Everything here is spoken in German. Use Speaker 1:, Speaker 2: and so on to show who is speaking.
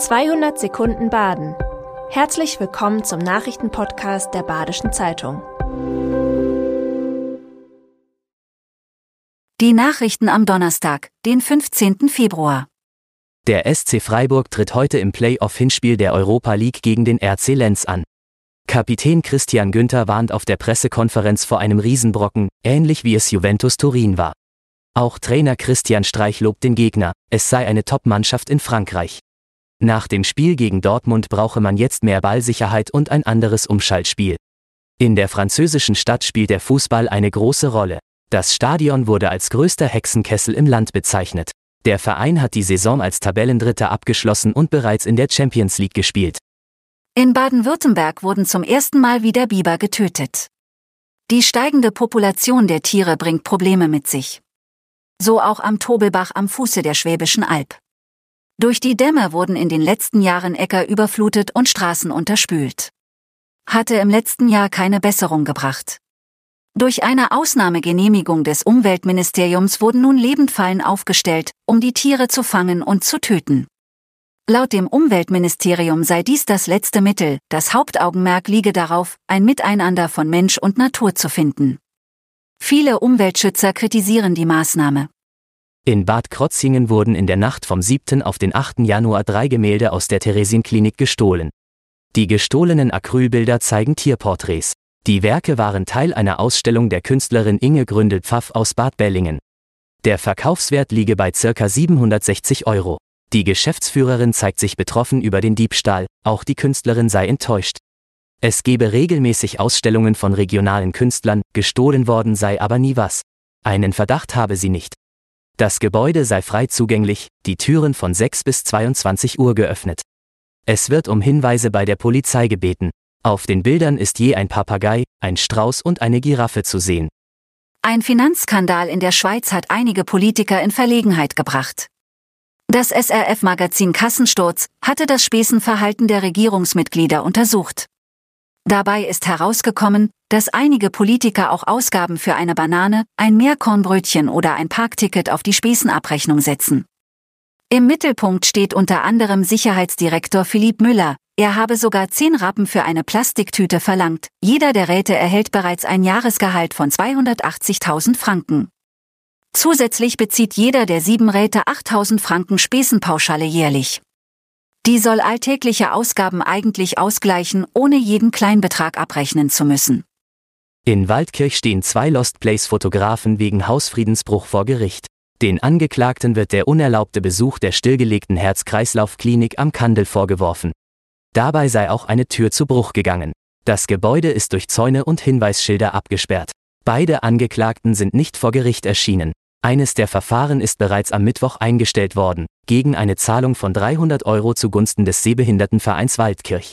Speaker 1: 200 Sekunden Baden. Herzlich willkommen zum Nachrichtenpodcast der Badischen Zeitung.
Speaker 2: Die Nachrichten am Donnerstag, den 15. Februar.
Speaker 3: Der SC Freiburg tritt heute im Playoff-Hinspiel der Europa League gegen den RC Lenz an. Kapitän Christian Günther warnt auf der Pressekonferenz vor einem Riesenbrocken, ähnlich wie es Juventus Turin war. Auch Trainer Christian Streich lobt den Gegner, es sei eine Top-Mannschaft in Frankreich. Nach dem Spiel gegen Dortmund brauche man jetzt mehr Ballsicherheit und ein anderes Umschaltspiel. In der französischen Stadt spielt der Fußball eine große Rolle. Das Stadion wurde als größter Hexenkessel im Land bezeichnet. Der Verein hat die Saison als Tabellendritter abgeschlossen und bereits in der Champions League gespielt.
Speaker 2: In Baden-Württemberg wurden zum ersten Mal wieder Biber getötet. Die steigende Population der Tiere bringt Probleme mit sich. So auch am Tobelbach am Fuße der Schwäbischen Alb. Durch die Dämme wurden in den letzten Jahren Äcker überflutet und Straßen unterspült. Hatte im letzten Jahr keine Besserung gebracht. Durch eine Ausnahmegenehmigung des Umweltministeriums wurden nun Lebendfallen aufgestellt, um die Tiere zu fangen und zu töten. Laut dem Umweltministerium sei dies das letzte Mittel, das Hauptaugenmerk liege darauf, ein Miteinander von Mensch und Natur zu finden. Viele Umweltschützer kritisieren die Maßnahme.
Speaker 3: In Bad Krotzingen wurden in der Nacht vom 7. auf den 8. Januar drei Gemälde aus der Theresienklinik gestohlen. Die gestohlenen Acrylbilder zeigen Tierporträts. Die Werke waren Teil einer Ausstellung der Künstlerin Inge Gründel-Pfaff aus Bad Bellingen. Der Verkaufswert liege bei ca. 760 Euro. Die Geschäftsführerin zeigt sich betroffen über den Diebstahl, auch die Künstlerin sei enttäuscht. Es gebe regelmäßig Ausstellungen von regionalen Künstlern, gestohlen worden sei aber nie was. Einen Verdacht habe sie nicht. Das Gebäude sei frei zugänglich, die Türen von 6 bis 22 Uhr geöffnet. Es wird um Hinweise bei der Polizei gebeten. Auf den Bildern ist je ein Papagei, ein Strauß und eine Giraffe zu sehen.
Speaker 2: Ein Finanzskandal in der Schweiz hat einige Politiker in Verlegenheit gebracht. Das SRF-Magazin Kassensturz hatte das Späßenverhalten der Regierungsmitglieder untersucht. Dabei ist herausgekommen, dass einige Politiker auch Ausgaben für eine Banane, ein Meerkornbrötchen oder ein Parkticket auf die Spesenabrechnung setzen. Im Mittelpunkt steht unter anderem Sicherheitsdirektor Philipp Müller, er habe sogar zehn Rappen für eine Plastiktüte verlangt, jeder der Räte erhält bereits ein Jahresgehalt von 280.000 Franken. Zusätzlich bezieht jeder der sieben Räte 8.000 Franken Spesenpauschale jährlich. Die soll alltägliche Ausgaben eigentlich ausgleichen, ohne jeden Kleinbetrag abrechnen zu müssen.
Speaker 3: In Waldkirch stehen zwei Lost Place Fotografen wegen Hausfriedensbruch vor Gericht. Den Angeklagten wird der unerlaubte Besuch der stillgelegten Herz-Kreislauf-Klinik am Kandel vorgeworfen. Dabei sei auch eine Tür zu Bruch gegangen. Das Gebäude ist durch Zäune und Hinweisschilder abgesperrt. Beide Angeklagten sind nicht vor Gericht erschienen. Eines der Verfahren ist bereits am Mittwoch eingestellt worden, gegen eine Zahlung von 300 Euro zugunsten des Sehbehindertenvereins Waldkirch.